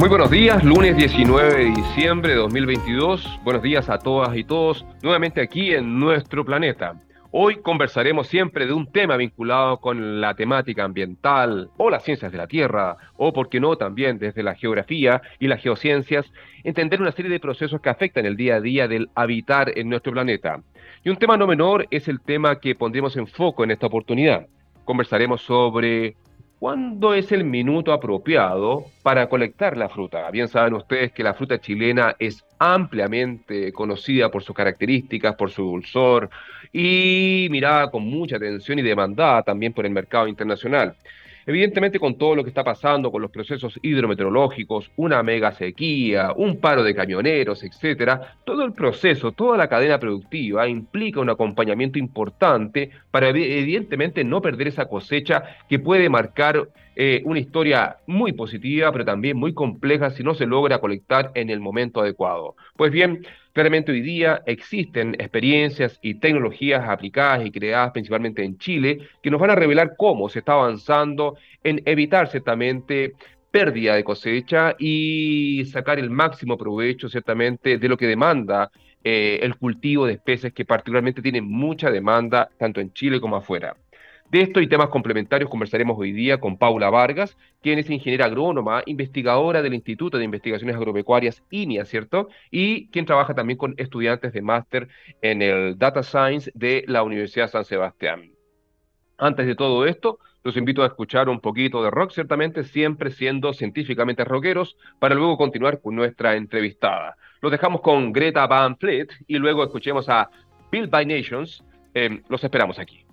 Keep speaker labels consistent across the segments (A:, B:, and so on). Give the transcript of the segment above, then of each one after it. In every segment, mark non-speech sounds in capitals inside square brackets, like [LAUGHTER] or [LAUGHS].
A: Muy buenos días, lunes 19 de diciembre de 2022. Buenos días a todas y todos, nuevamente aquí en nuestro planeta. Hoy conversaremos siempre de un tema vinculado con la temática ambiental o las ciencias de la Tierra, o por qué no también desde la geografía y las geociencias, entender una serie de procesos que afectan el día a día del habitar en nuestro planeta. Y un tema no menor es el tema que pondremos en foco en esta oportunidad. Conversaremos sobre ¿Cuándo es el minuto apropiado para colectar la fruta? Bien saben ustedes que la fruta chilena es ampliamente conocida por sus características, por su dulzor y mirada con mucha atención y demandada también por el mercado internacional. Evidentemente con todo lo que está pasando con los procesos hidrometeorológicos, una mega sequía, un paro de camioneros, etcétera, todo el proceso, toda la cadena productiva implica un acompañamiento importante para evidentemente no perder esa cosecha que puede marcar eh, una historia muy positiva, pero también muy compleja si no se logra colectar en el momento adecuado. Pues bien, Claramente hoy día existen experiencias y tecnologías aplicadas y creadas principalmente en Chile que nos van a revelar cómo se está avanzando en evitar ciertamente pérdida de cosecha y sacar el máximo provecho ciertamente de lo que demanda eh, el cultivo de especies que particularmente tienen mucha demanda tanto en Chile como afuera. De esto y temas complementarios conversaremos hoy día con Paula Vargas, quien es ingeniera agrónoma, investigadora del Instituto de Investigaciones Agropecuarias INIA, ¿cierto? Y quien trabaja también con estudiantes de máster en el Data Science de la Universidad San Sebastián. Antes de todo esto, los invito a escuchar un poquito de rock, ciertamente siempre siendo científicamente rockeros, para luego continuar con nuestra entrevistada. Los dejamos con Greta Van Fleet y luego escuchemos a Build by Nations. Eh, los esperamos aquí.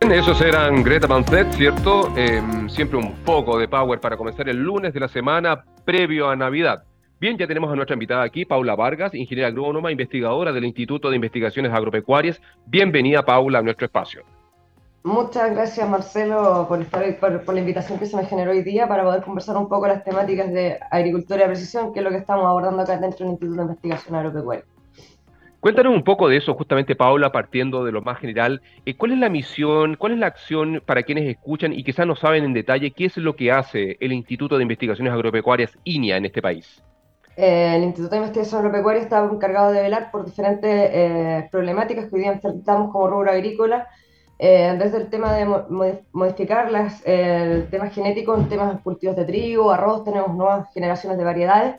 A: Esos eran Greta Van ¿cierto? Em, siempre un poco de power para comenzar el lunes de la semana previo a Navidad. Bien, ya tenemos a nuestra invitada aquí, Paula Vargas, ingeniera agrónoma, investigadora del Instituto de Investigaciones Agropecuarias. Bienvenida, Paula, a nuestro espacio.
B: Muchas gracias, Marcelo, por, estar, por, por la invitación que se me generó hoy día para poder conversar un poco las temáticas de agricultura de precisión, que es lo que estamos abordando acá dentro del Instituto de Investigación Agropecuaria.
A: Cuéntanos un poco de eso, justamente Paula, partiendo de lo más general. Eh, ¿Cuál es la misión, cuál es la acción para quienes escuchan y quizás no saben en detalle qué es lo que hace el Instituto de Investigaciones Agropecuarias INIA en este país?
B: Eh, el Instituto de Investigaciones Agropecuarias está encargado de velar por diferentes eh, problemáticas que hoy día enfrentamos como rubro agrícola, desde el tema de modificar las, el tema genético en temas de cultivos de trigo, arroz, tenemos nuevas generaciones de variedades,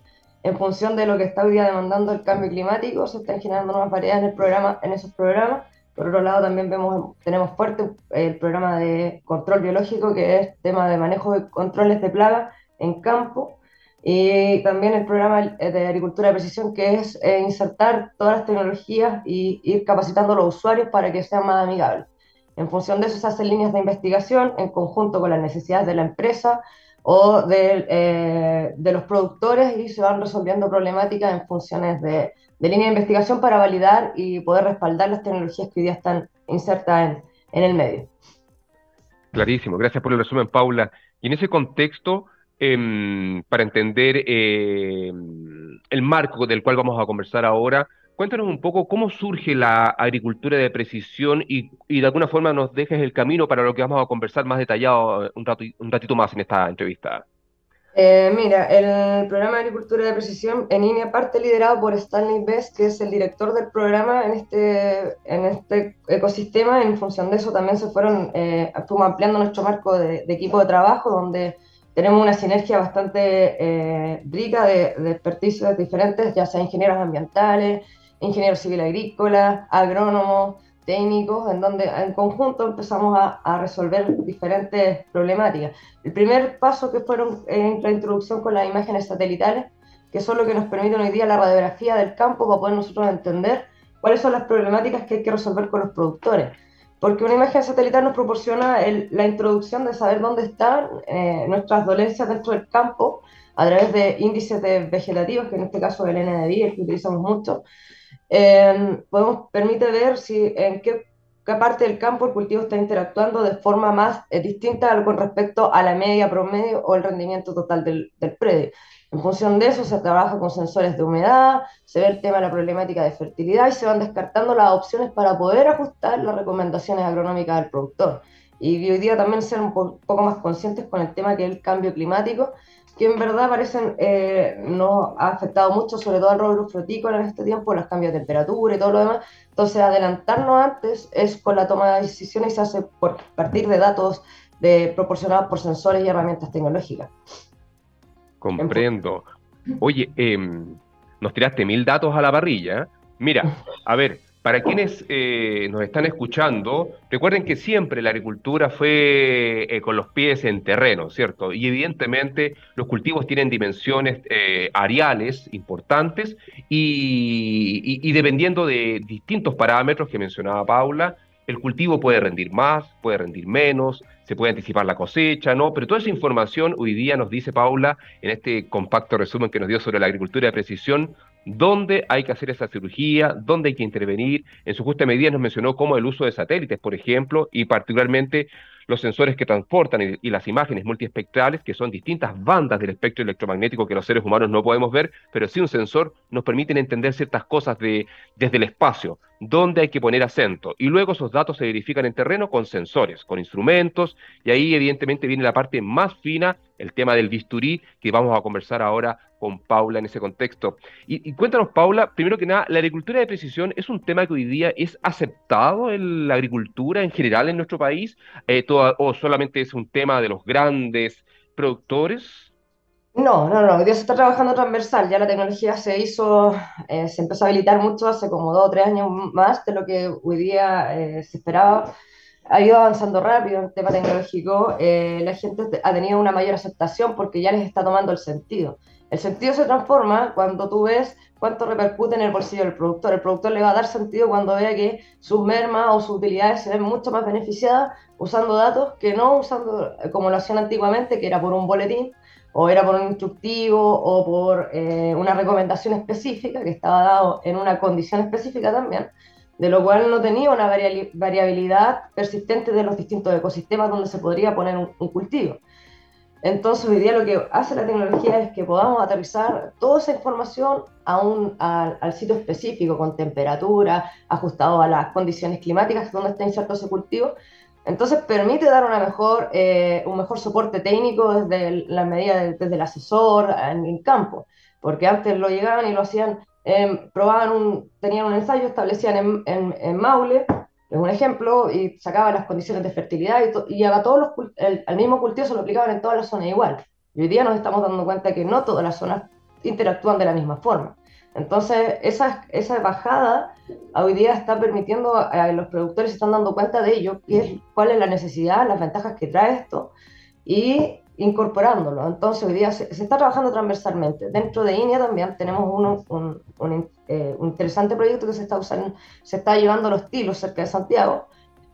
B: en función de lo que está hoy día demandando el cambio climático, se están generando nuevas variedades en, esos programas. Por otro lado, también tenemos fuerte el programa de control biológico, que es tema de manejo de controles de plagas en campo, y también el programa de agricultura de precisión, que es eh, insertar todas las tecnologías y ir capacitando a los usuarios para que sean más amigables. En función de eso se hacen líneas de investigación en conjunto con las necesidades de la empresa, o de, eh, de, los productores y se van resolviendo problemáticas en funciones de, de, línea de investigación para validar y poder respaldar las tecnologías que hoy día están insertas en, el medio.
A: Clarísimo, gracias por el resumen, Paula. Y en ese contexto, eh, para entender eh, el marco del cual vamos a conversar ahora, Cuéntanos un poco cómo surge la agricultura de precisión y, de alguna forma nos dejes el camino para lo que vamos a conversar más detallado un, un ratito más en esta entrevista.
B: Eh, mira, el programa de agricultura de precisión en línea parte liderado por Stanley Best, que es el director del programa en este, en este ecosistema. En función de eso también se fueron, eh, fuimos ampliando nuestro marco de, equipo de trabajo, donde tenemos una sinergia bastante eh, rica de, de diferentes, ya sea ingenieros ambientales, ingenieros civil agrícola, agrónomos, técnicos, en donde en conjunto empezamos a, resolver diferentes problemáticas. El primer paso que fueron en la introducción con las imágenes satelitales, que son lo que nos permiten hoy día la radiografía del campo para poder nosotros entender cuáles son las problemáticas que hay que resolver con los productores. Porque una imagen satelital nos proporciona la introducción de saber dónde están eh, nuestras dolencias dentro del campo a través de índices de vegetativos, que en este caso el NDVI, el que utilizamos mucho, podemos, permite ver si en qué, parte del campo el cultivo está interactuando de forma más eh, distinta con respecto a la media promedio o el rendimiento total del, del predio. En función de eso se trabaja con sensores de humedad, se ve el tema de la problemática de fertilidad y se van descartando las opciones para poder ajustar las recomendaciones agronómicas del productor. Y hoy día también ser un poco más conscientes con el tema que es el cambio climático, que en verdad parecen eh, no ha afectado mucho, sobre todo al rubro frutícola en este tiempo, los cambios de temperatura y todo lo demás. Entonces, adelantarnos antes es con la toma de decisiones y se hace por partir de datos de, proporcionados por sensores y herramientas tecnológicas.
A: Comprendo. Oye, em, nos tiraste mil datos a la parrilla. Mira, a ver, para quienes eh, nos están escuchando, recuerden que siempre la agricultura fue eh, con los pies en terreno, ¿cierto? Y evidentemente los cultivos tienen dimensiones eh, areales importantes y, dependiendo de distintos parámetros que mencionaba Paula, el cultivo puede rendir más, puede rendir menos, se puede anticipar la cosecha, ¿no? Pero toda esa información hoy día nos dice Paula en este compacto resumen que nos dio sobre la agricultura de precisión, dónde hay que hacer esa cirugía, dónde hay que intervenir. En su justa medida nos mencionó cómo el uso de satélites, por ejemplo, y particularmente los sensores que transportan y, las imágenes multiespectrales, que son distintas bandas del espectro electromagnético que los seres humanos no podemos ver, pero sí un sensor nos permiten entender ciertas cosas de, desde el espacio, dónde hay que poner acento. Y luego esos datos se verifican en terreno con sensores, con instrumentos, y ahí evidentemente viene la parte más fina, el tema del bisturí, que vamos a conversar ahora con Paula en ese contexto. Y, cuéntanos, Paula, primero que nada, ¿la agricultura de precisión es un tema que hoy día es aceptado en la agricultura en general en nuestro país? Eh, ¿O solamente es un tema de los grandes productores?
B: No, no, no, hoy día se está trabajando transversal, ya la tecnología se hizo, eh, se empezó a habilitar mucho hace como dos o tres años más de lo que hoy día eh, se esperaba ha ido avanzando rápido en el tema tecnológico, eh, la gente ha tenido una mayor aceptación porque ya les está tomando el sentido. El sentido se transforma cuando tú ves cuánto repercute en el bolsillo del productor. El productor le va a dar sentido cuando vea que sus mermas o sus utilidades se ven mucho más beneficiadas usando datos que no usando eh, como lo hacían antiguamente, que era por un boletín o era por un instructivo o por eh, una recomendación específica que estaba dado en una condición específica también de lo cual no tenía una variabilidad persistente de los distintos ecosistemas donde se podría poner un, cultivo. Entonces, hoy día lo que hace la tecnología es que podamos aterrizar toda esa información a un, al sitio específico, con temperatura, ajustado a las condiciones climáticas donde está inserto ese cultivo. Entonces, permite dar una mejor, eh, un mejor soporte técnico desde la medida desde el asesor en el campo, porque antes lo llegaban y lo hacían Em, probaban un, tenían un ensayo, establecían en, en, en, Maule, es un ejemplo, y sacaban las condiciones de fertilidad y, y a todos los, el, al mismo cultivo se lo aplicaban en todas las zonas igual. Y hoy día nos estamos dando cuenta que no todas las zonas interactúan de la misma forma. Entonces, esa, esa bajada hoy día está permitiendo a, los productores se están dando cuenta de ello, qué cuál es la necesidad, las ventajas que trae esto, y incorporándolo. Entonces, hoy día se, está trabajando transversalmente. Dentro de INEA también tenemos uno, un, un, eh, un, interesante proyecto que se está, usando, se está llevando a los tilos cerca de Santiago,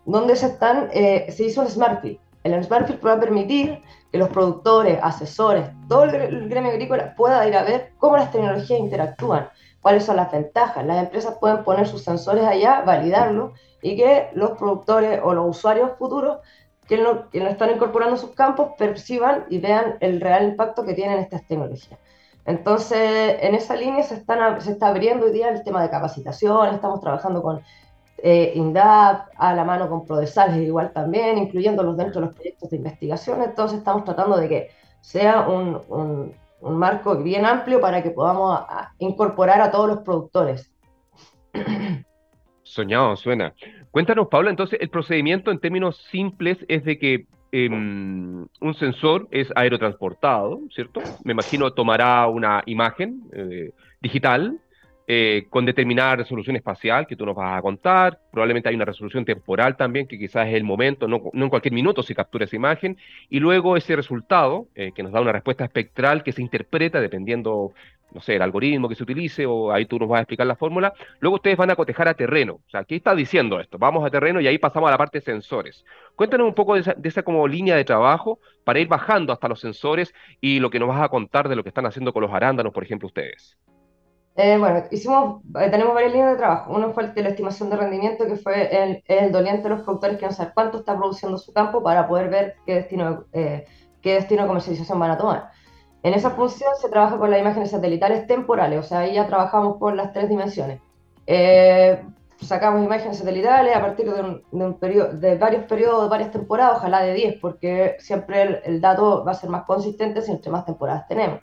B: donde se, están, eh, se hizo un SmartField. El SmartField va a permitir que los productores, asesores, todo el gremio agrícola pueda ir a ver cómo las tecnologías interactúan, cuáles son las ventajas. Las empresas pueden poner sus sensores allá, validarlo y que los productores o los usuarios futuros que no, que no están incorporando sus campos perciban y vean el real impacto que tienen estas tecnologías. Entonces, en esa línea se, están, se está abriendo hoy día el tema de capacitación, estamos trabajando con eh, INDAP, a la mano con PRODESAL, igual también, incluyéndolos dentro de los proyectos de investigación, entonces estamos tratando de que sea un, un marco bien amplio para que podamos incorporar a todos los productores. [CLEARS THROAT]
A: Soñado, suena. Cuéntanos, Pablo, entonces el procedimiento en términos simples es de que em, un sensor es aerotransportado, ¿cierto? Me imagino tomará una imagen eh, digital eh, con determinada resolución espacial que tú nos vas a contar. Probablemente hay una resolución temporal también, que quizás es el momento, no, en cualquier minuto se captura esa imagen. Y luego ese resultado, eh, que nos da una respuesta espectral que se interpreta dependiendo no sé, el algoritmo que se utilice, o ahí tú nos vas a explicar la fórmula. Luego ustedes van a cotejar a terreno. O sea, ¿qué está diciendo esto? Vamos a terreno y ahí pasamos a la parte de sensores. Cuéntanos un poco de esa, de esa como línea de trabajo para ir bajando hasta los sensores y lo que nos vas a contar de lo que están haciendo con los arándanos, por ejemplo, ustedes.
B: Eh, bueno, hicimos, eh, tenemos varias líneas de trabajo. Uno fue el de la estimación de rendimiento, que fue el, el doliente de los productores que no saber cuánto está produciendo su campo para poder ver qué destino, eh, qué destino de comercialización van a tomar. En esa función se trabaja con las imágenes satelitales temporales, o sea, ahí ya trabajamos con las tres dimensiones. Eh, sacamos imágenes satelitales a partir de, un, de, un periodo, de varios periodos, varias temporadas, ojalá de 10, porque siempre el, el, dato va a ser más consistente si entre más temporadas tenemos.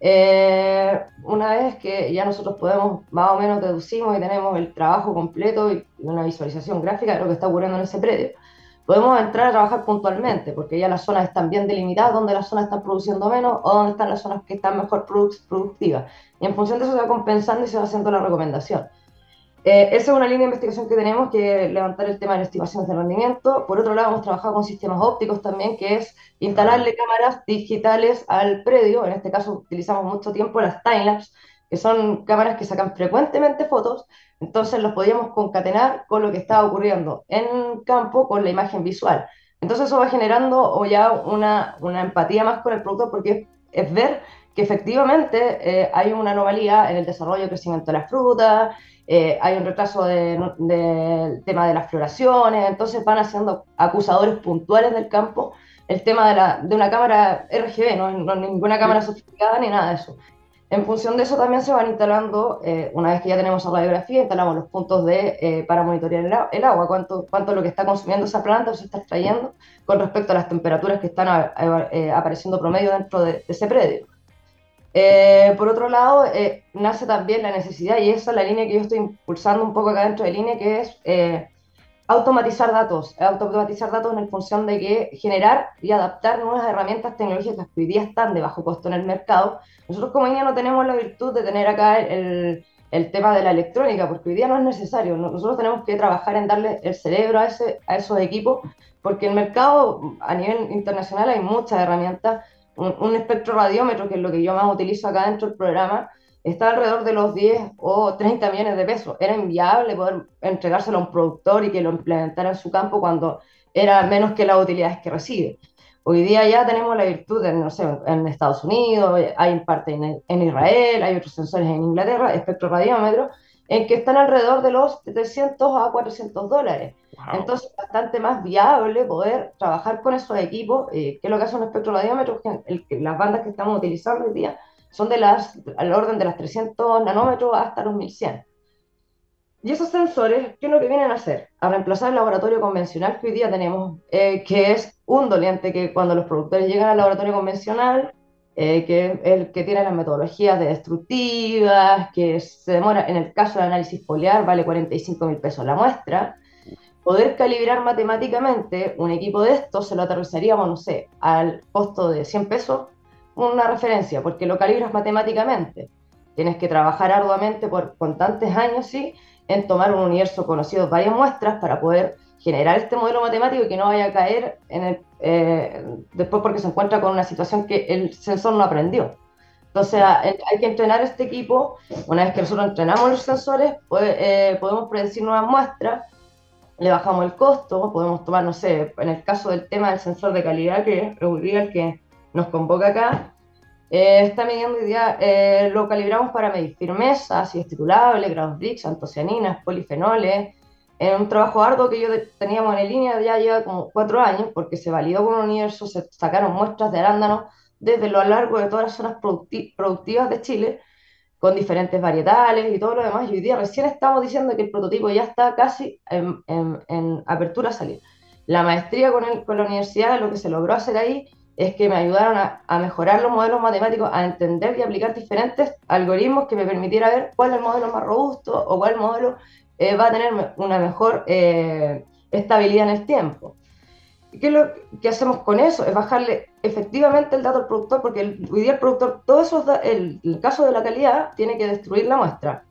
B: Eh, una vez que ya nosotros podemos, más o menos deducimos y tenemos el trabajo completo y una visualización gráfica de lo que está ocurriendo en ese predio, podemos entrar a trabajar puntualmente, porque ya las zonas están bien delimitadas, donde las zonas están produciendo menos o donde están las zonas que están mejor productivas. Y en función de eso se va compensando y se va haciendo la recomendación. Eh, esa es una línea de investigación que tenemos que levantar el tema de las estimaciones de rendimiento. Por otro lado, hemos trabajado con sistemas ópticos también, que es instalarle cámaras digitales al predio. En este caso utilizamos mucho tiempo las timelapse, que son cámaras que sacan frecuentemente fotos. Entonces los podíamos concatenar con lo que estaba ocurriendo en campo con la imagen visual. Entonces eso va generando o ya una, empatía más con el producto porque es, ver que efectivamente eh, hay una anomalía en el desarrollo y crecimiento de las frutas, eh, hay un retraso del de, tema de las floraciones, entonces van haciendo acusadores puntuales del campo el tema de, la, de una cámara RGB, no, no, ninguna cámara sofisticada ni nada de eso. En función de eso también se van instalando, eh, una vez que ya tenemos la radiografía, instalamos los puntos de, eh, para monitorear el, el, agua, cuánto, cuánto es lo que está consumiendo esa planta o se está extrayendo con respecto a las temperaturas que están a, a, eh, apareciendo promedio dentro de, de ese predio. Eh, por otro lado, eh, nace también la necesidad, y esa es la línea que yo estoy impulsando un poco acá dentro de línea, que es eh, automatizar datos, automatizar datos en función de que generar y adaptar nuevas herramientas tecnológicas que hoy día están de bajo costo en el mercado. Nosotros como INEA no tenemos la virtud de tener acá el, el, tema de la electrónica, porque hoy día no es necesario. Nosotros tenemos que trabajar en darle el cerebro a, ese, a esos equipos, porque el mercado a nivel internacional hay muchas herramientas un, un, espectro radiómetro, que es lo que yo más utilizo acá dentro del programa, está alrededor de los 10 o 30 millones de pesos. Era inviable poder entregárselo a un productor y que lo implementara en su campo cuando era menos que las utilidades que recibe. Hoy día ya tenemos la virtud, de, no sé, en Estados Unidos, hay en parte en, en Israel, hay otros sensores en Inglaterra, espectro radiómetro, en que están alrededor de los 300 a 400 dólares. Wow. Entonces, bastante más viable poder trabajar con esos equipos, eh, que es lo que hace un espectroradiómetro, que el, el, las bandas que estamos utilizando hoy día son de las, al orden de las 300 nanómetros hasta los 1100. Y esos sensores, ¿qué es lo que vienen a hacer? A reemplazar el laboratorio convencional que hoy día tenemos, eh, que es un doliente que cuando los productores llegan al laboratorio convencional, eh, que el que tiene las metodologías de destructivas, que se demora, en el caso de análisis foliar, vale 45 mil pesos la muestra. Poder calibrar matemáticamente un equipo de estos se lo aterrizaríamos, no sé, al costo de 100 pesos, una referencia, porque lo calibras matemáticamente. Tienes que trabajar arduamente por constantes años, sí, en tomar un universo conocido, varias muestras, para poder generar este modelo matemático y que no vaya a caer en el, eh, después porque se encuentra con una situación que el sensor no aprendió. Entonces hay que entrenar este equipo, una vez que nosotros entrenamos los sensores, pues, eh, podemos predecir nuevas muestras, le bajamos el costo, podemos tomar, no sé, en el caso del tema del sensor de calidad, que es el que nos convoca acá, eh, está midiendo día, eh, lo calibramos para medir firmeza, ácido titulable, grados Brix, antocianinas, polifenoles, en un trabajo arduo que yo teníamos en línea ya lleva como cuatro años, porque se validó con un universo, se sacaron muestras de arándanos desde lo largo de todas las zonas producti productivas de Chile, con diferentes varietales y todo lo demás. Y hoy día recién estamos diciendo que el prototipo ya está casi en, en, apertura a salir. La maestría con, el, con la universidad, lo que se logró hacer ahí es que me ayudaron a, a, mejorar los modelos matemáticos, a entender y aplicar diferentes algoritmos que me permitiera ver cuál es el modelo más robusto o cuál modelo eh, va a tener una mejor eh, estabilidad en el tiempo. ¿Qué es lo que hacemos con eso? Es bajarle efectivamente el dato al productor, porque el, hoy día el productor, todo eso, el, el caso de la calidad, tiene que destruir la muestra.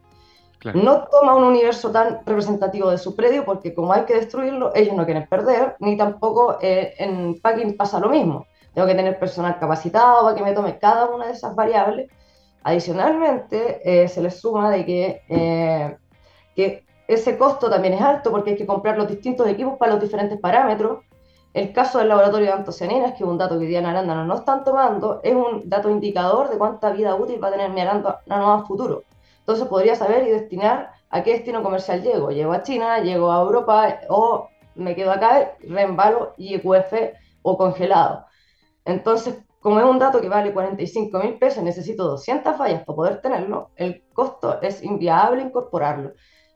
B: Claro. No toma un universo tan representativo de su predio, porque como hay que destruirlo, ellos no quieren perder, ni tampoco eh, en packing pasa lo mismo. Tengo que tener personal capacitado para que me tome cada una de esas variables. Adicionalmente, eh, se les suma de que, eh, que ese costo también es alto porque hay que comprar los distintos equipos para los diferentes parámetros. El caso del laboratorio de antocianinas, que es un dato que hoy día en arándano no están tomando, es un dato indicador de cuánta vida útil va a tener mi arándano a futuro. Entonces podría saber y destinar a qué destino comercial llego. Llego a China, llego a Europa o me quedo acá, reembalo IQF o congelado. Entonces, como es un dato que vale 45 mil pesos, necesito 200 fallas para poder tenerlo, el costo es inviable incorporarlo.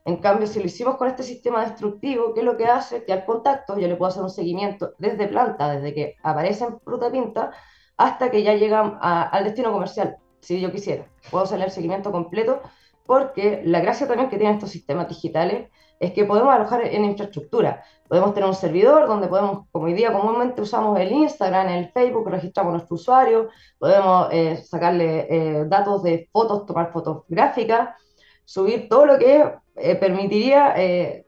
B: En cambio, si lo hicimos con este sistema destructivo, ¿qué es lo que hace? Que al contacto yo le puedo hacer un seguimiento desde planta, desde que aparece en fruta pinta, hasta que ya llega al destino comercial, si yo quisiera. Puedo hacer el seguimiento completo, porque la gracia también que tienen estos sistemas digitales es que podemos alojar en infraestructura. Podemos tener un servidor donde podemos, como hoy día comúnmente usamos el Instagram, el Facebook, registramos nuestro usuario, podemos eh, sacarle eh, datos de fotos, tomar fotográficas, subir todo lo que eh, permitiría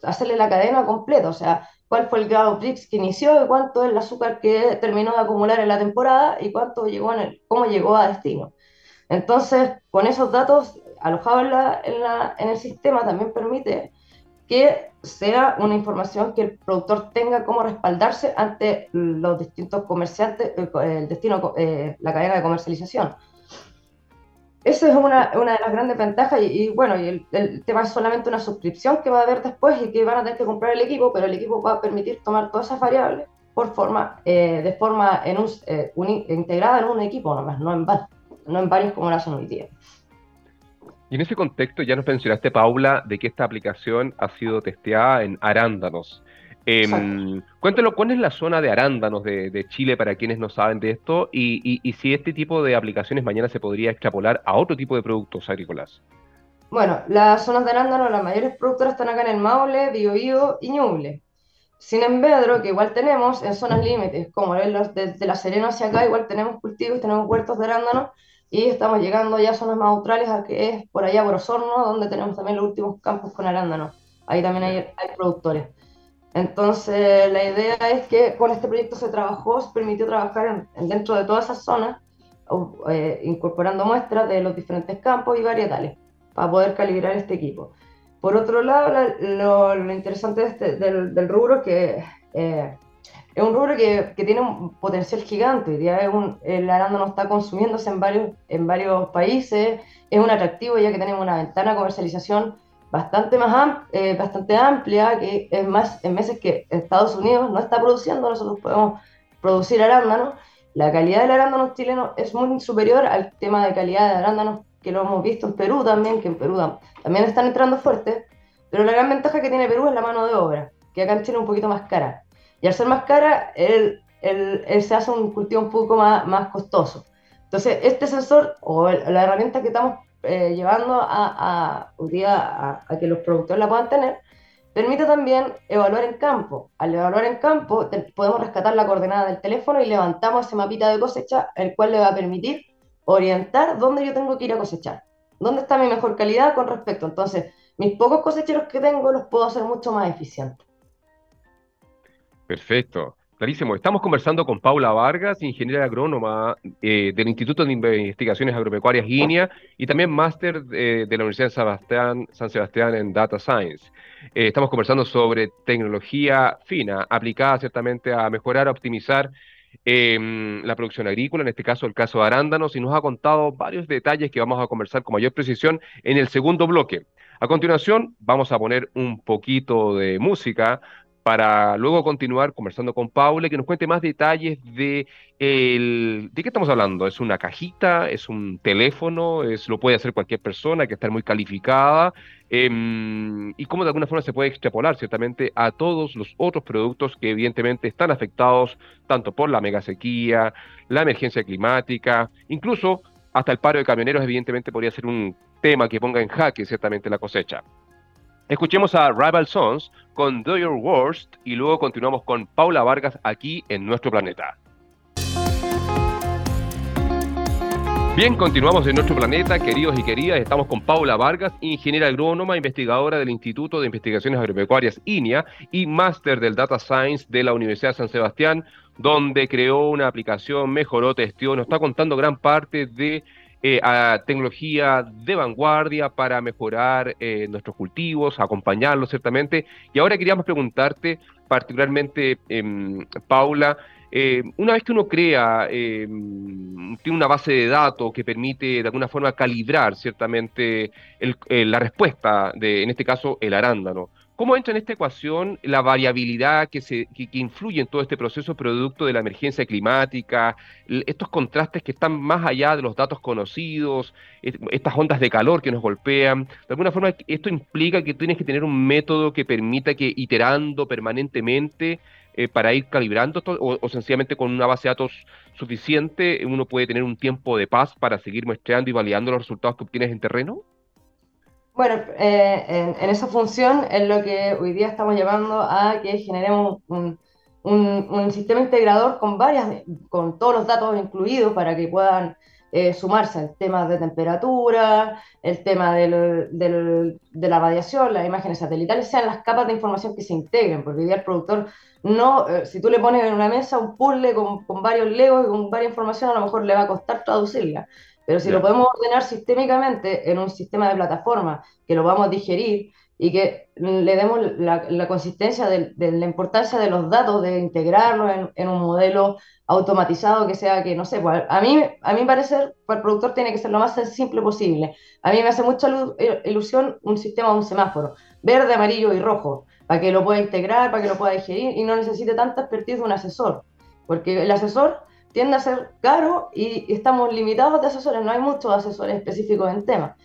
B: hacerle la cadena completa, o sea, cuál fue el grado Prix que inició y cuánto es el azúcar que terminó de acumular en la temporada y cuánto llegó en el, cómo llegó a destino. Entonces, con esos datos alojados en, la, en, la, en el sistema también permite que sea una información que el productor tenga como respaldarse ante los distintos comerciantes, eh, el destino, eh, la cadena de comercialización. Esa es una, una, de las grandes ventajas y, bueno, y el, tema es solamente una suscripción que va a haber después y que van a tener que comprar el equipo, pero el equipo va a permitir tomar todas esas variables por forma, eh, de forma en un, integrada en un equipo nomás, no en, no en varios como lo hacen hoy día.
A: Y en ese contexto ya nos mencionaste, Paula, de que esta aplicación ha sido testeada en arándanos. Eh, cuéntanos, ¿cuál es la zona de arándanos de, Chile para quienes no saben de esto? Y, si este tipo de aplicaciones mañana se podría extrapolar a otro tipo de productos agrícolas.
B: Bueno, las zonas de arándanos, las mayores productoras están acá en el Maule, Biobío y Ñuble. Sin embargo, que igual tenemos en zonas límites, como los de, de, La Serena hacia acá, igual tenemos cultivos, tenemos huertos de arándanos y estamos llegando ya a zonas más australes, a que es por allá por Osorno, donde tenemos también los últimos campos con arándanos. Ahí también hay, hay productores. Entonces, la idea es que con este proyecto se trabajó, se permitió trabajar dentro de todas esas zonas, eh, incorporando muestras de los diferentes campos y varietales, para poder calibrar este equipo. Por otro lado, lo, lo, interesante este, del, del, rubro es que eh, es un rubro que, que, tiene un potencial gigante. Hoy es un, el arándano está consumiéndose en varios, en varios países, es un atractivo ya que tenemos una ventana de comercialización bastante, más eh, bastante amplia, que es más en meses que Estados Unidos no está produciendo, nosotros podemos producir arándanos. La calidad del arándano chileno es muy superior al tema de calidad de arándanos que lo hemos visto en Perú también, que en Perú también están entrando fuertes, pero la gran ventaja que tiene Perú es la mano de obra, que acá en Chile es un poquito más cara. Y al ser más cara, él, se hace un cultivo un poco más, más costoso. Entonces, este sensor o la herramienta que estamos eh, llevando a, a, día a, que los productores la puedan tener, permite también evaluar en campo. Al evaluar en campo, podemos rescatar la coordenada del teléfono y levantamos ese mapita de cosecha, el cual le va a permitir orientar dónde yo tengo que ir a cosechar, dónde está mi mejor calidad con respecto. Entonces, mis pocos cosecheros que tengo los puedo hacer mucho más eficientes.
A: Perfecto. Clarísimo. Estamos conversando con Paula Vargas, ingeniera agrónoma eh, del Instituto de Investigaciones Agropecuarias INIA y también máster eh, de la Universidad de San Sebastián en Data Science. Eh, estamos conversando sobre tecnología fina, aplicada ciertamente a mejorar, a optimizar em, la producción agrícola, en este caso el caso de arándanos, y nos ha contado varios detalles que vamos a conversar con mayor precisión en el segundo bloque. A continuación, vamos a poner un poquito de música para luego continuar conversando con Paula que nos cuente más detalles de el, de qué estamos hablando. ¿Es una cajita? ¿Es un teléfono? ¿Es, ¿Lo puede hacer cualquier persona? Hay que estar muy calificada. Em, y cómo de alguna forma se puede extrapolar ciertamente a todos los otros productos que evidentemente están afectados tanto por la mega sequía, la emergencia climática, incluso hasta el paro de camioneros evidentemente podría ser un tema que ponga en jaque ciertamente la cosecha. Escuchemos a Rival Sons con Do Your Worst y luego continuamos con Paula Vargas aquí en nuestro planeta. Bien, continuamos en nuestro planeta, queridos y queridas. Estamos con Paula Vargas, ingeniera agrónoma, investigadora del Instituto de Investigaciones Agropecuarias INIA y máster del Data Science de la Universidad de San Sebastián, donde creó una aplicación, mejoró, testió, nos está contando gran parte de eh, a tecnología de vanguardia para mejorar eh, nuestros cultivos, acompañarlos ciertamente. Y ahora queríamos preguntarte, particularmente, em, Paula, eh, una vez que uno crea, em, tiene una base de datos que permite de alguna forma calibrar ciertamente la respuesta de, en este caso, el arándano. ¿Cómo entra en esta ecuación la variabilidad que, se, que, influye en todo este proceso producto de la emergencia climática, estos contrastes que están más allá de los datos conocidos, estas ondas de calor que nos golpean? De alguna forma, esto implica que tienes que tener un método que permita que iterando permanentemente eh, para ir calibrando o, o, sencillamente con una base de datos suficiente uno puede tener un tiempo de paz para seguir muestreando y validando los resultados que obtienes en terreno?
B: Bueno, eh, en, esa función es lo que hoy día estamos llevando a que generemos un, sistema integrador con varias, con todos los datos incluidos para que puedan eh, sumarse el tema de temperatura, el tema del, de la radiación, las imágenes satelitales, sean las capas de información que se integren, porque hoy día el productor no, eh, si tú le pones en una mesa un puzzle con, con varios legos y con varias información, a lo mejor le va a costar traducirla. Pero si lo podemos ordenar sistémicamente en un sistema de plataforma, que lo vamos a digerir y que le demos la, consistencia de, la importancia de los datos, de integrarlo en, un modelo automatizado que sea que, no sé, pues, a mí, a mí parecer, para el productor tiene que ser lo más simple posible. A mí me hace mucha ilusión un sistema, un semáforo, verde, amarillo y rojo, para que lo pueda integrar, para que lo pueda digerir y no necesite tanta expertise de un asesor. Porque el asesor tiende a ser caro y, estamos limitados de asesores, no hay muchos asesores específicos en temas.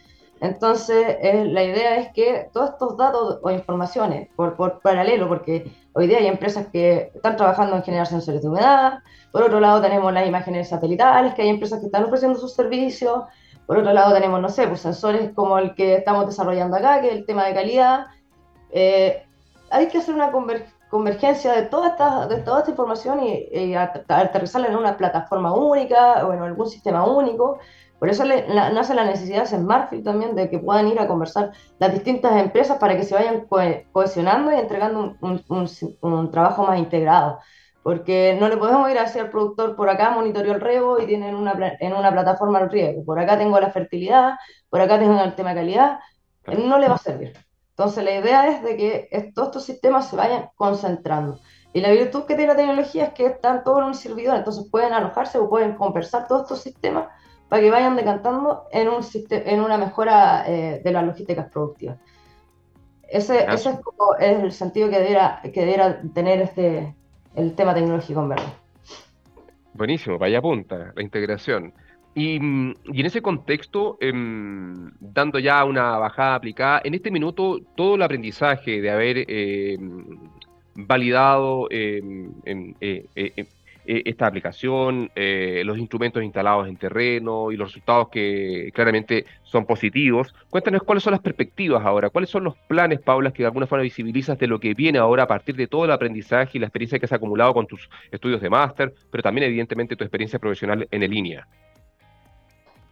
B: Entonces, eh, la idea es que todos estos datos o informaciones, por, por, paralelo, porque hoy día hay empresas que están trabajando en generar sensores de humedad, por otro lado tenemos las imágenes satelitales, que hay empresas que están ofreciendo sus servicios, por otro lado tenemos, no sé, pues sensores como el que estamos desarrollando acá, que es el tema de calidad. Eh, hay que hacer una convergencia convergencia de toda esta, de toda esta información y, aterrizarla en una plataforma única o en algún sistema único. Por eso nace la necesidad de Smartfield también, de que puedan ir a conversar las distintas empresas para que se vayan cohesionando y entregando un, un, un, trabajo más integrado. Porque no le podemos ir a decir al productor, por acá monitoreo el riego y tienen una, en una plataforma el riego, por acá tengo la fertilidad, por acá tengo el tema de calidad, no le va a servir. Entonces, la idea es de que todos estos sistemas se vayan concentrando. Y la virtud que tiene la tecnología es que están todos en un servidor, entonces pueden alojarse o pueden conversar todos estos sistemas para que vayan decantando en, un en una mejora eh, de las logísticas productivas. Ese, ese es, como, es, el sentido que debiera, que debiera tener este, el tema tecnológico en verdad.
A: Buenísimo, vaya punta, la integración. Y, en ese contexto, em, dando ya una bajada aplicada, en este minuto todo el aprendizaje de haber em, validado em, eh, eh, eh, esta aplicación, los instrumentos instalados en terreno y los resultados que claramente son positivos, cuéntanos cuáles son las perspectivas ahora, cuáles son los planes, Paula, que de alguna forma visibilizas de lo que viene ahora a partir de todo el aprendizaje y la experiencia que has acumulado con tus estudios de máster, pero también evidentemente tu experiencia profesional en línea.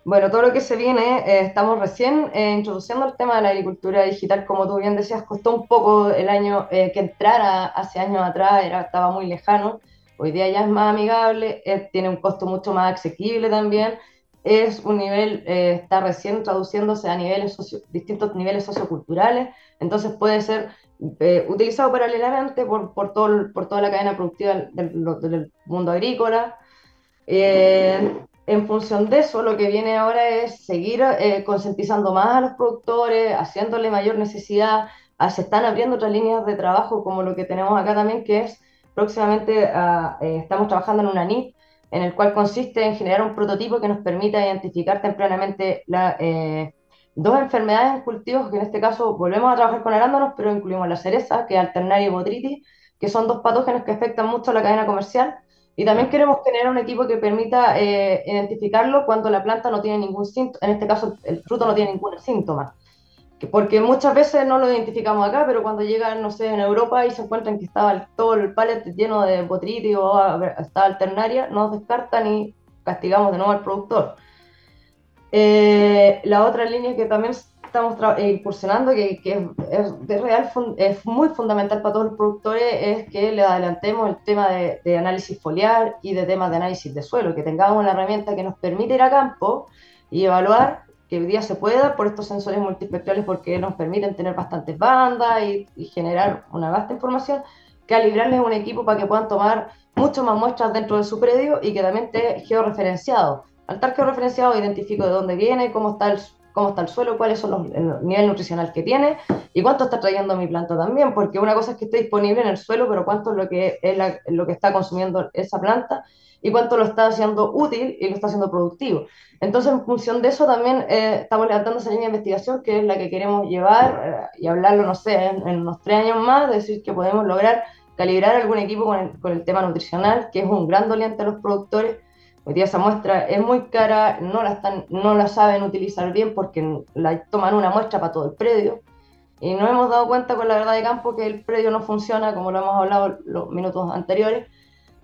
B: Bueno, todo lo que se viene, eh, estamos recién eh, introduciendo el tema de la agricultura digital, como tú bien decías, costó un poco el año eh, que entrara hace años atrás, era, estaba muy lejano, hoy día ya es más amigable, tiene un costo mucho más asequible también, es un nivel, está recién traduciéndose a niveles distintos niveles socioculturales, entonces puede ser utilizado paralelamente por, por, todo, por toda la cadena productiva del, del mundo agrícola en función de eso, lo que viene ahora es seguir eh, más a los productores, haciéndole mayor necesidad. Se están abriendo otras líneas de trabajo, como lo que tenemos acá también, que es próximamente ah, eh, estamos trabajando en una NIT, en el cual consiste en generar un prototipo que nos permita identificar tempranamente la, eh, dos enfermedades en cultivos, que en este caso volvemos a trabajar con arándanos, pero incluimos la cereza, que es alternaria y botritis, que son dos patógenos que afectan mucho la cadena comercial y también queremos generar un equipo que permita eh, identificarlo cuando la planta no tiene ningún síntoma, en este caso el fruto no tiene ningún síntoma. Porque muchas veces no lo identificamos acá, pero cuando llegan, no sé, en Europa y se encuentran que estaba todo el pallet lleno de botritis o estaba alternaria, nos descartan y castigamos de nuevo al productor. Eh, la otra línea que también estamos eh, incursionando, que, que es, real, es muy fundamental para todos los productores, es que le adelantemos el tema de, de, análisis foliar y de temas de análisis de suelo, que tengamos una herramienta que nos permite ir a campo y evaluar que hoy día se pueda por estos sensores multispectrales porque nos permiten tener bastantes bandas y, y generar una vasta información, calibrarles un equipo para que puedan tomar mucho más muestras dentro de su predio y que también esté georreferenciado. Al estar georreferenciado identifico de dónde viene, cómo está el cómo está el suelo, cuáles son los, el nivel nutricional que tiene y cuánto está trayendo mi planta también, porque una cosa es que esté disponible en el suelo, pero cuánto es lo que, es lo que está consumiendo esa planta y cuánto lo está haciendo útil y lo está haciendo productivo. Entonces, en función de eso, también eh, estamos levantando esa línea de investigación, que es la que queremos llevar eh, y hablarlo, no sé, en, unos tres años más, decir que podemos lograr calibrar algún equipo con el, con el tema nutricional, que es un gran doliente a los productores. Hoy día esa muestra es muy cara, no la, están, no la saben utilizar bien porque la toman una muestra para todo el predio. Y nos hemos dado cuenta con la verdad de campo que el predio no funciona, como lo hemos hablado los minutos anteriores,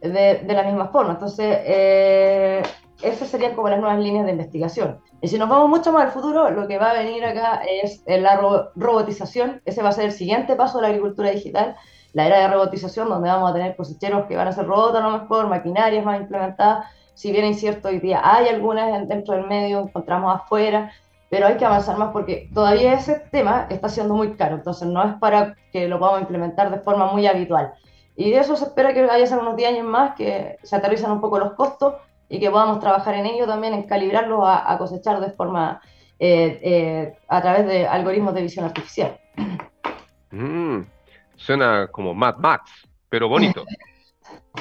B: de, de la misma forma. Entonces, eh, esas serían como las nuevas líneas de investigación. Y si nos vamos mucho más al futuro, lo que va a venir acá es la robotización. Ese va a ser el siguiente paso de la agricultura digital, la era de robotización, donde vamos a tener cosecheros que van a ser robots a lo mejor, maquinarias más implementadas. Si bien es cierto, hoy día hay algunas dentro del medio, encontramos afuera, pero hay que avanzar más porque todavía ese tema está siendo muy caro, entonces no es para que lo podamos implementar de forma muy habitual. Y de eso se espera que vaya a ser unos 10 años más, que se aterrizan un poco los costos y que podamos trabajar en ello también, en calibrarlos a, cosechar de forma, eh, eh, a través de algoritmos de visión artificial.
A: Mm, suena como Mad Max, pero bonito. [LAUGHS]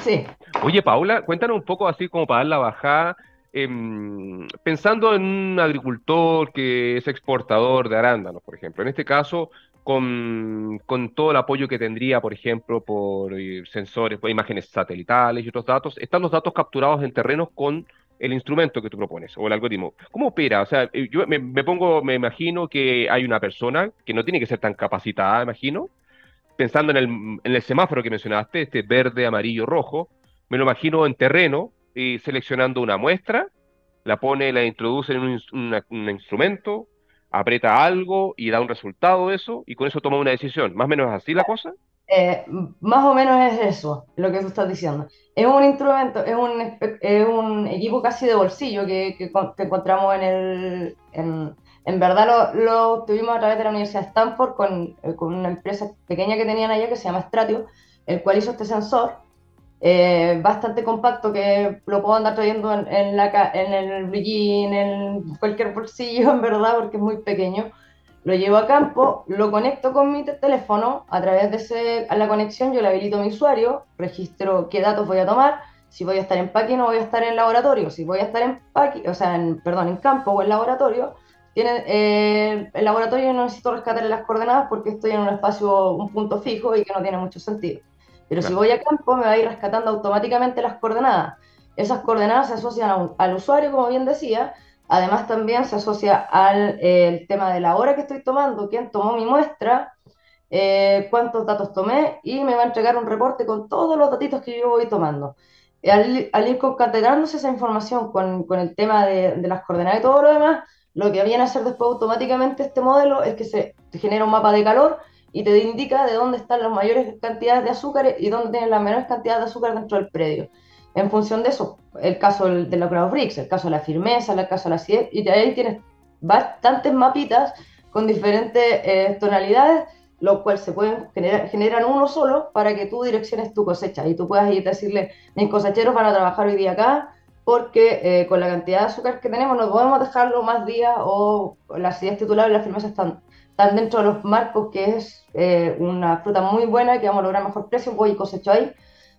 B: sí.
A: Oye, Paula, cuéntanos un poco así como para dar la bajada. Em, pensando en un agricultor que es exportador de arándanos, por ejemplo, en este caso, con, con, todo el apoyo que tendría, por ejemplo, por eh, sensores, por imágenes satelitales y otros datos, están los datos capturados en terrenos con el instrumento que tú propones o el algoritmo. ¿Cómo opera? O sea, eh, yo me, pongo, me imagino que hay una persona que no tiene que ser tan capacitada, imagino, pensando en el, semáforo que mencionaste, este verde, amarillo, rojo, me lo imagino en terreno, y seleccionando una muestra, la pone, la introduce en un instrumento, aprieta algo y da un resultado de eso y con eso toma una decisión. ¿Más o menos así la cosa?
B: Eh, más o menos es eso, lo que tú estás diciendo. Es un instrumento, es un, equipo casi de bolsillo que, encontramos en el... en verdad lo, lo, tuvimos a través de la Universidad de Stanford con, con una empresa pequeña que tenían allá que se llama Stratio, el cual hizo este sensor eh, bastante compacto que lo puedo andar trayendo en, la, en el blillín, en cualquier bolsillo, [LAUGHS] en verdad, porque es muy pequeño. Lo llevo a campo, lo conecto con mi teléfono, a través de ese, a la conexión yo le habilito a mi usuario, registro qué datos voy a tomar, si voy a estar en paqui no voy a estar en laboratorio, si voy a estar en paqui, o sea, en, perdón, en campo o en laboratorio, eh, el laboratorio no necesito rescatar las coordenadas porque estoy en un espacio, un punto fijo y que no tiene mucho sentido. Pero si voy a campo, me va a ir rescatando automáticamente las coordenadas. Esas coordenadas se asocian al usuario, como bien decía. Además, también se asocia al eh, tema de la hora que estoy tomando, quién tomó mi muestra, eh, cuántos datos tomé, y me va a entregar un reporte con todos los datitos que yo voy tomando. Al, al ir concatenándose esa información con, con el tema de, de, las coordenadas y todo lo demás, lo que viene a hacer después automáticamente este modelo es que se genera un mapa de calor y te indica de dónde están las mayores cantidades de azúcar y dónde tienen las menores cantidades de azúcar dentro del predio. En función de eso, el caso de la Crowd Bricks, el caso de la firmeza, el caso de la acidez, y de ahí tienes bastantes mapitas con diferentes eh, tonalidades, lo cual se pueden generar, uno solo para que tú direcciones tu cosecha y tú puedas ir a decirle, mis cosecheros van a trabajar hoy día acá, porque eh, con la cantidad de azúcar que tenemos no podemos dejarlo más días o la acidez titular y la firmeza están están dentro de los marcos, que es eh, una fruta muy buena, que vamos a lograr mejor precio, voy y cosecho ahí,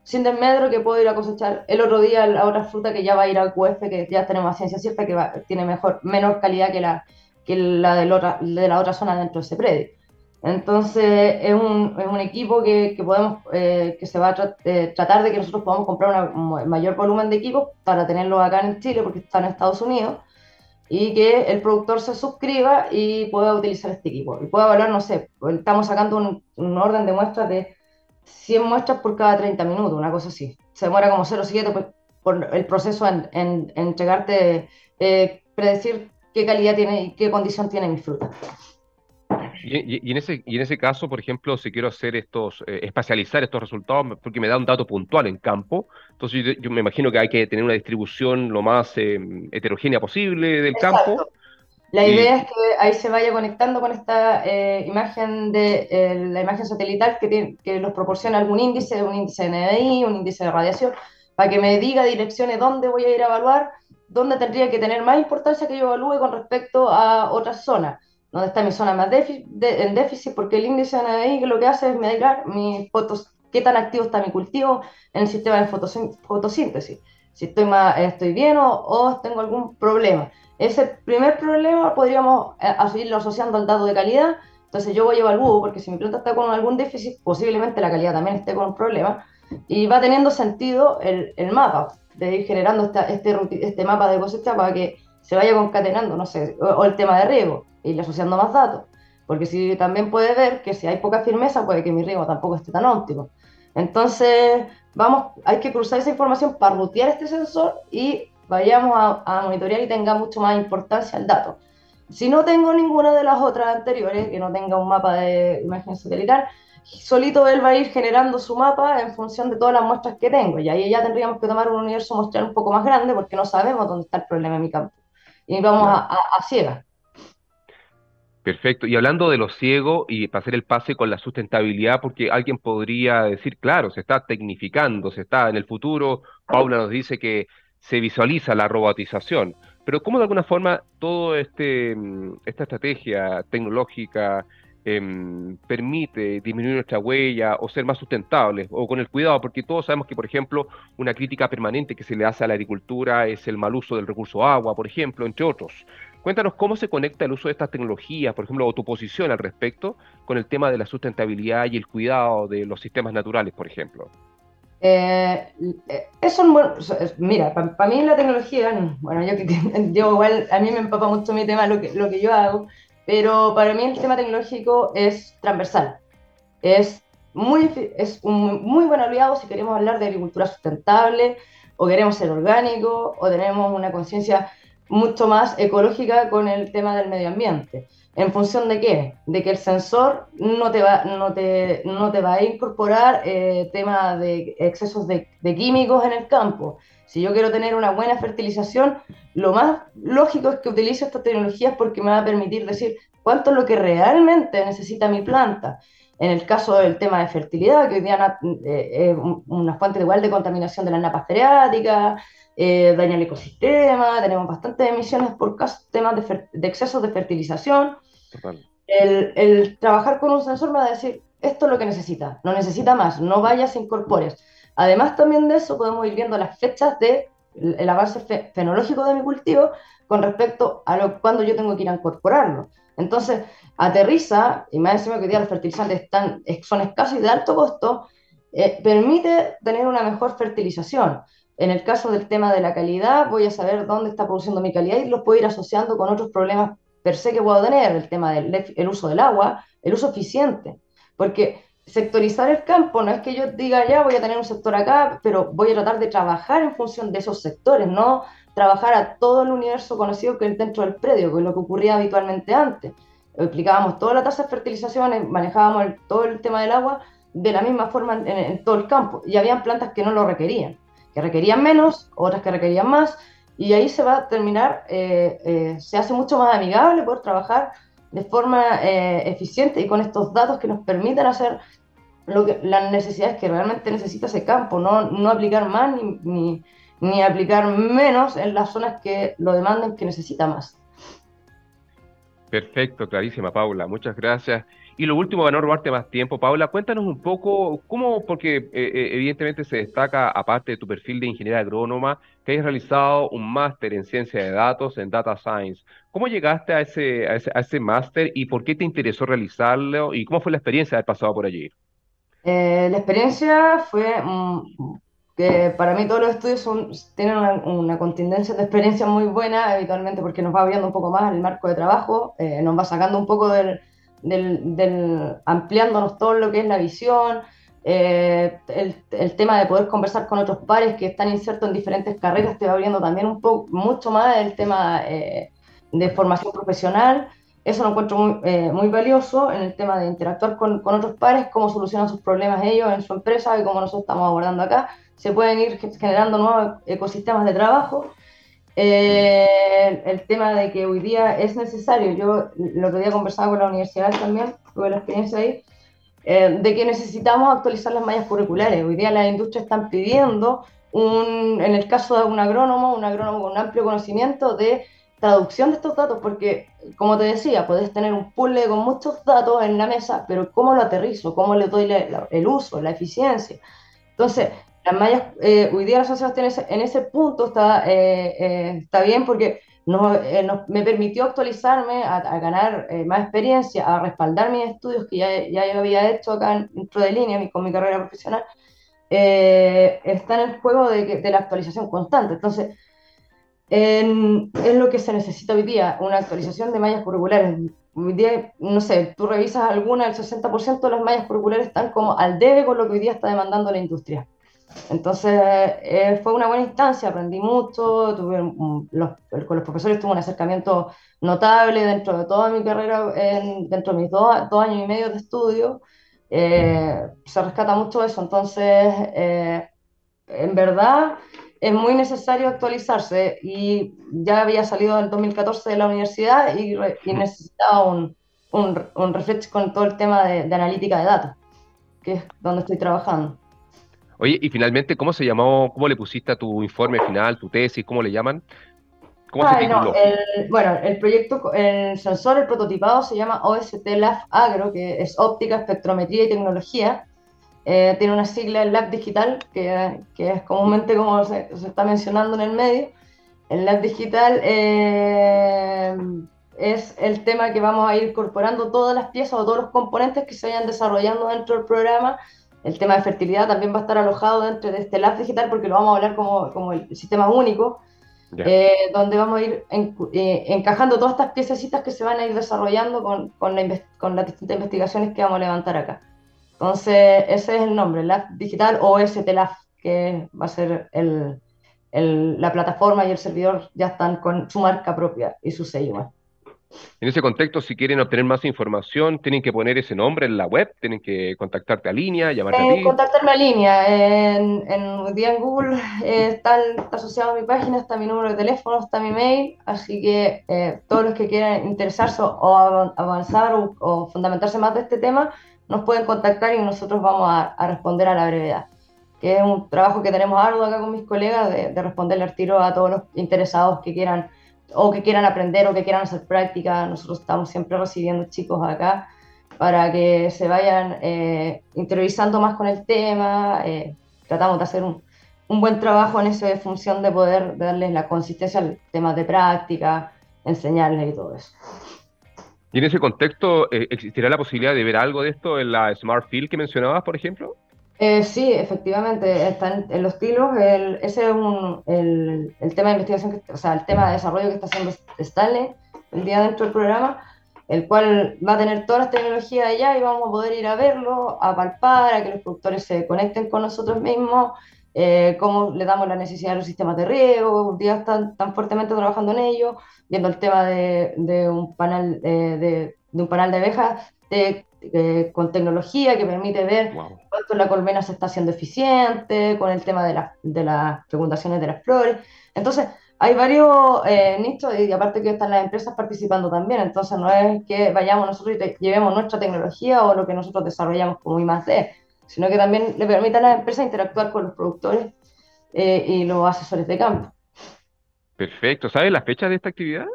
B: sin desmedro que puedo ir a cosechar el otro día la otra fruta que ya va a ir al QF, que ya tenemos a ciencia cierta, que tiene mejor, menor calidad que la, que la de, la otra, de la otra zona dentro de ese predio. Entonces es un, es un equipo que, que podemos, eh, que se va a eh, tratar de que nosotros podamos comprar un mayor volumen de equipos para tenerlo acá en Chile, porque está en Estados Unidos, y que el productor se suscriba y pueda utilizar este equipo. Y pueda evaluar, no sé, estamos sacando un, orden de muestras de 100 muestras por cada 30 minutos, una cosa así. Se demora como 0,7 por, por, el proceso en, en, entregarte, eh, predecir qué calidad tiene y qué condición tiene mi fruta.
A: Y, en ese, y en ese caso, por ejemplo, si quiero hacer estos, eh, espacializar estos resultados, porque me da un dato puntual en campo, entonces yo, me imagino que hay que tener una distribución lo más eh, heterogénea posible del campo.
B: La idea es que ahí se vaya conectando con esta eh, imagen de la imagen satelital que, que nos proporciona algún índice, un índice de NDI, un índice de radiación, para que me diga direcciones dónde voy a ir a evaluar dónde tendría que tener más importancia que yo evalúe con respecto a otras zonas. ¿Dónde está mi zona más en déficit? Porque el índice de NDI lo que hace es medir mis fotos, qué tan activo está mi cultivo en el sistema de fotosíntesis. Si estoy, más, estoy bien o, o tengo algún problema. Ese primer problema podríamos eh, seguirlo asociando al dato de calidad. Entonces yo voy a evaluar, porque si mi planta está con algún déficit, posiblemente la calidad también esté con un problema. Y va teniendo sentido el, el mapa, de ir generando este, este mapa de cosecha para que se vaya concatenando, no sé, o, el tema de riego, y asociando más datos. Porque si también puede ver que si hay poca firmeza, puede que mi riego tampoco esté tan óptimo. Entonces, vamos, hay que cruzar esa información para rutear este sensor y vayamos a, monitorear y tenga mucho más importancia el dato. Si no tengo ninguna de las otras anteriores, que no tenga un mapa de imagen satelital, solito él va a ir generando su mapa en función de todas las muestras que tengo. Y ahí ya tendríamos que tomar un universo muestral un poco más grande porque no sabemos dónde está el problema en mi campo. Y vamos a, a, ciegas.
A: Perfecto. Y hablando de lo ciego y para hacer el pase con la sustentabilidad, porque alguien podría decir, claro, se está tecnificando, se está en el futuro. Paula nos dice que se visualiza la robotización. Pero ¿cómo de alguna forma toda este, mm, esta estrategia tecnológica em, permite disminuir nuestra huella o ser más sustentables o con el cuidado? Porque todos sabemos que, por ejemplo, una crítica permanente que se le hace a la agricultura es el mal uso del recurso agua, por ejemplo, entre otros. Cuéntanos cómo se conecta el uso de estas tecnologías, por ejemplo, o tu posición al respecto, con el tema de la sustentabilidad y el cuidado de los sistemas naturales, por ejemplo.
B: Eh, eso mira, para mí la tecnología, bueno, yo, [LAUGHS] yo igual, a mí me empapa mucho mi tema, lo que, lo que yo hago, pero para mí el tema tecnológico es transversal. Es muy, es un muy buen aliado si queremos hablar de agricultura sustentable, o queremos ser orgánicos, o tenemos una conciencia mucho más ecológica con el tema del medio ambiente. ¿En función de qué? De que el sensor no te va, no te, no te va a incorporar eh, temas de excesos de, de, químicos en el campo. Si yo quiero tener una buena fertilización, lo más lógico es que utilice estas tecnologías porque me va a permitir decir cuánto es lo que realmente necesita mi planta. En el caso del tema de fertilidad, que hoy día eh, es una fuente igual de contaminación de las napas freáticas, eh, daña el ecosistema, tenemos bastantes emisiones por temas de, de excesos de fertilización. El, el, trabajar con un sensor me va a decir, esto es lo que necesita, no necesita más, no vayas incorpores. Además también de eso podemos ir viendo las fechas de el avance fenológico de mi cultivo con respecto a lo, cuando yo tengo que ir a incorporarlo. Entonces, aterriza, y más encima que hoy día los fertilizantes están, son escasos y de alto costo, eh, permite tener una mejor fertilización. En el caso del tema de la calidad, voy a saber dónde está produciendo mi calidad y los puedo ir asociando con otros problemas per se que puedo tener, el tema del el uso del agua, el uso eficiente, porque sectorizar el campo no es que yo diga ya voy a tener un sector acá, pero voy a tratar de trabajar en función de esos sectores, no trabajar a todo el universo conocido que es dentro del predio, que es lo que ocurría habitualmente antes. Explicábamos toda la tasa de fertilizaciones, manejábamos todo el tema del agua de la misma forma en, en, todo el campo, y habían plantas que no lo requerían, que requerían menos, otras que requerían más, y ahí se va a terminar, eh, eh, se hace mucho más amigable poder trabajar de forma eh, eficiente y con estos datos que nos permitan hacer lo que, las necesidades que realmente necesita ese campo, no, no aplicar más ni, ni, ni aplicar menos en las zonas que lo demanden que necesita más.
A: Perfecto, clarísima, Paula. Muchas gracias. Y lo último, para no robarte más tiempo, Paula, cuéntanos un poco cómo, porque eh, eh, evidentemente se destaca, aparte de tu perfil de ingeniera agrónoma, que hayas realizado un máster en ciencia de datos, en Data Science. ¿Cómo llegaste a ese, a ese, ese máster y por qué te interesó realizarlo y cómo fue la experiencia de haber pasado por allí?
B: Eh, la experiencia fue que para mí todos los estudios tienen una, una, contingencia de experiencia muy buena, habitualmente porque nos va abriendo un poco más el marco de trabajo, nos va sacando un poco del ampliándonos todo lo que es la visión, eh, el, tema de poder conversar con otros pares que están insertos en diferentes carreras te va abriendo también un poco, mucho más el tema eh, de formación profesional. Eso lo encuentro muy, eh, muy, valioso en el tema de interactuar con, con, otros pares, cómo solucionan sus problemas ellos en su empresa y cómo nosotros estamos abordando acá. Se pueden ir generando nuevos ecosistemas de trabajo eh, el tema de que hoy día es necesario, yo lo que día conversaba con la universidad también, tuve la experiencia ahí, eh, de que necesitamos actualizar las mallas curriculares. Hoy día las industrias están pidiendo un, en el caso de un agrónomo, un agrónomo con un amplio conocimiento de traducción de estos datos, porque, como te decía, puedes tener un puzzle con muchos datos en la mesa, pero ¿cómo lo aterrizo? ¿Cómo le doy el uso, la eficiencia? Entonces, las mallas, eh, hoy día la asociación en ese, punto está, eh, eh, está bien porque me permitió actualizarme, a, ganar más experiencia, a respaldar mis estudios que ya, ya yo había hecho acá dentro de línea con mi carrera profesional, está en el juego de, de la actualización constante. Entonces, es lo que se necesita hoy día, una actualización de mallas curriculares. Hoy día, no sé, tú revisas alguna, el 60% de las mallas curriculares están como al debe con lo que hoy día está demandando la industria. Entonces, eh, fue una buena instancia, aprendí mucho, tuve, con los profesores tuve un acercamiento notable dentro de toda mi carrera, dentro de mis dos, años y medio de estudio. Eh, se rescata mucho eso, entonces, eh, en verdad, es muy necesario actualizarse y ya había salido en el 2014 de la universidad y, necesitaba un, un, un, refresh con todo el tema de, analítica de datos, que es donde estoy trabajando.
A: Oye, y finalmente, ¿cómo se llamó, cómo le pusiste a tu informe final, tu tesis, cómo le llaman?
B: ¿Cómo se tituló? bueno, el proyecto, el sensor, el prototipado se llama OST LAF Agro, que es óptica, espectrometría y tecnología eh, tiene una sigla el Lab Digital, que, que es comúnmente como se, se, está mencionando en el medio. El Lab Digital eh, es el tema que vamos a ir incorporando todas las piezas o todos los componentes que se vayan desarrollando dentro del programa. El tema de fertilidad también va a estar alojado dentro de este Lab Digital porque lo vamos a hablar como, como el sistema único, eh, donde vamos a ir encajando todas estas piececitas que se van a ir desarrollando con, con, la, con las distintas investigaciones que vamos a levantar acá. Entonces, ese es el nombre, Lab Digital o STLAF, que va a ser el, el, la plataforma y el servidor ya están con su marca propia y su sello.
A: En ese contexto, si quieren obtener más información, tienen que poner ese nombre en la web, tienen que contactarte a línea, llamarte a
B: ti. Contactarme a línea. En, en, día en Google eh, está, está, asociado a mi página, está mi número de teléfono, está mi mail, así que eh, todos los que quieran interesarse o avanzar o, o, fundamentarse más de este tema, nos pueden contactar y nosotros vamos a, responder a la brevedad. Que es un trabajo que tenemos arduo acá con mis colegas de, de responderle al tiro a todos los interesados que quieran o que quieran aprender o que quieran hacer práctica. Nosotros estamos siempre recibiendo chicos acá para que se vayan eh, interiorizando más con el tema. Eh, tratamos de hacer un, un, buen trabajo en esa función de poder darles la consistencia al tema de práctica, enseñarles y todo eso.
A: Y en ese contexto, eh, ¿existirá la posibilidad de ver algo de esto en la Smart Field que mencionabas, por ejemplo?
B: Eh, sí, efectivamente, están en los tilos. ese es un, el, tema de investigación, que, o sea, el tema de desarrollo que está haciendo Stanley el día dentro del programa, el cual va a tener todas las tecnologías allá y vamos a poder ir a verlo, a palpar, a que los productores se conecten con nosotros mismos, eh, cómo le damos la necesidad de los sistemas de riego, día están tan fuertemente trabajando en ello, viendo el tema de, de un panel eh, de, de, un panel de abejas con tecnología que permite ver cuánto la colmena se está haciendo eficiente, con el tema de, la, de las fecundaciones de las flores. Entonces, hay varios eh, nichos y aparte que están las empresas participando también, entonces no es que vayamos nosotros y llevemos nuestra tecnología o lo que nosotros desarrollamos como I+.D., sino que también le permite a las empresas interactuar con los productores eh, y los asesores de campo.
A: Perfecto. ¿Sabes las fechas de esta actividad?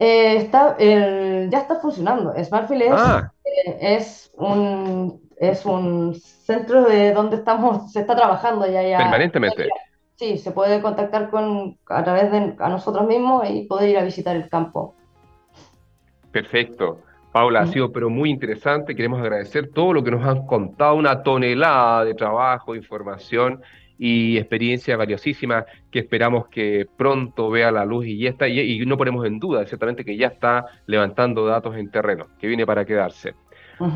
B: Eh, está, ya está funcionando. Smartfield es, ah. eh, es, un, es un centro de donde estamos, se está trabajando ya. ya
A: Permanentemente.
B: sí, se puede contactar con, a través de a nosotros mismos y poder ir a visitar el campo.
A: Perfecto. Paula, ha sido pero muy interesante. Queremos agradecer todo lo que nos han contado, una tonelada de trabajo, información y experiencia valiosísima que esperamos que pronto vea la luz y ya está, y, no ponemos en duda, ciertamente que ya está levantando datos en terreno, que viene para quedarse.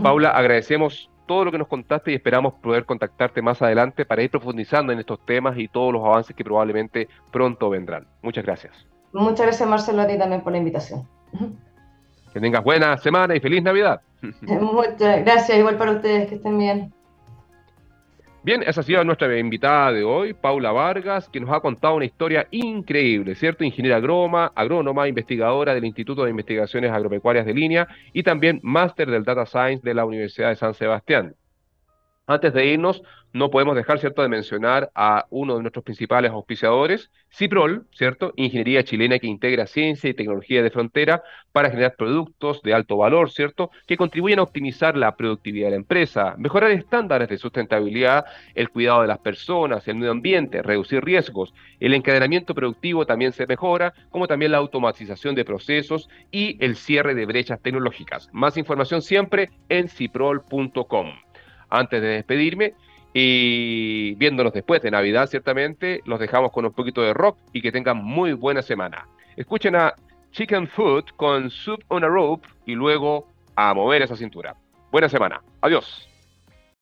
A: Paula, agradecemos todo lo que nos contaste y esperamos poder contactarte más adelante para ir profundizando en estos temas y todos los avances que probablemente pronto vendrán. Muchas gracias.
B: Muchas gracias, Marcelo, a ti también por la invitación.
A: Que tengas buena semana y feliz Navidad.
B: Muchas gracias, igual para ustedes, que estén bien.
A: Bien, esa ha sido nuestra invitada de hoy, Paula Vargas, que nos ha contado una historia increíble, ¿cierto? Ingeniera agrónoma, agrónoma, investigadora del Instituto de Investigaciones Agropecuarias de Línea y también máster del Data Science de la Universidad de San Sebastián. Antes de irnos, no podemos dejar, ¿cierto?, de mencionar a uno de nuestros principales auspiciadores, Ciprol, ¿cierto?, ingeniería chilena que integra ciencia y tecnología de frontera para generar productos de alto valor, ¿cierto?, que contribuyen a optimizar la productividad de la empresa, mejorar estándares de sustentabilidad, el cuidado de las personas, el medio ambiente, reducir riesgos. El encadenamiento productivo también se mejora, como también la automatización de procesos y el cierre de brechas tecnológicas. Más información siempre en ciprol.com antes de despedirme. Y viéndonos después de Navidad, ciertamente, los dejamos con un poquito de rock y que tengan muy buena semana. Escuchen a Chicken Food con Soup on a Rope y luego a mover esa cintura. Buena semana. Adiós.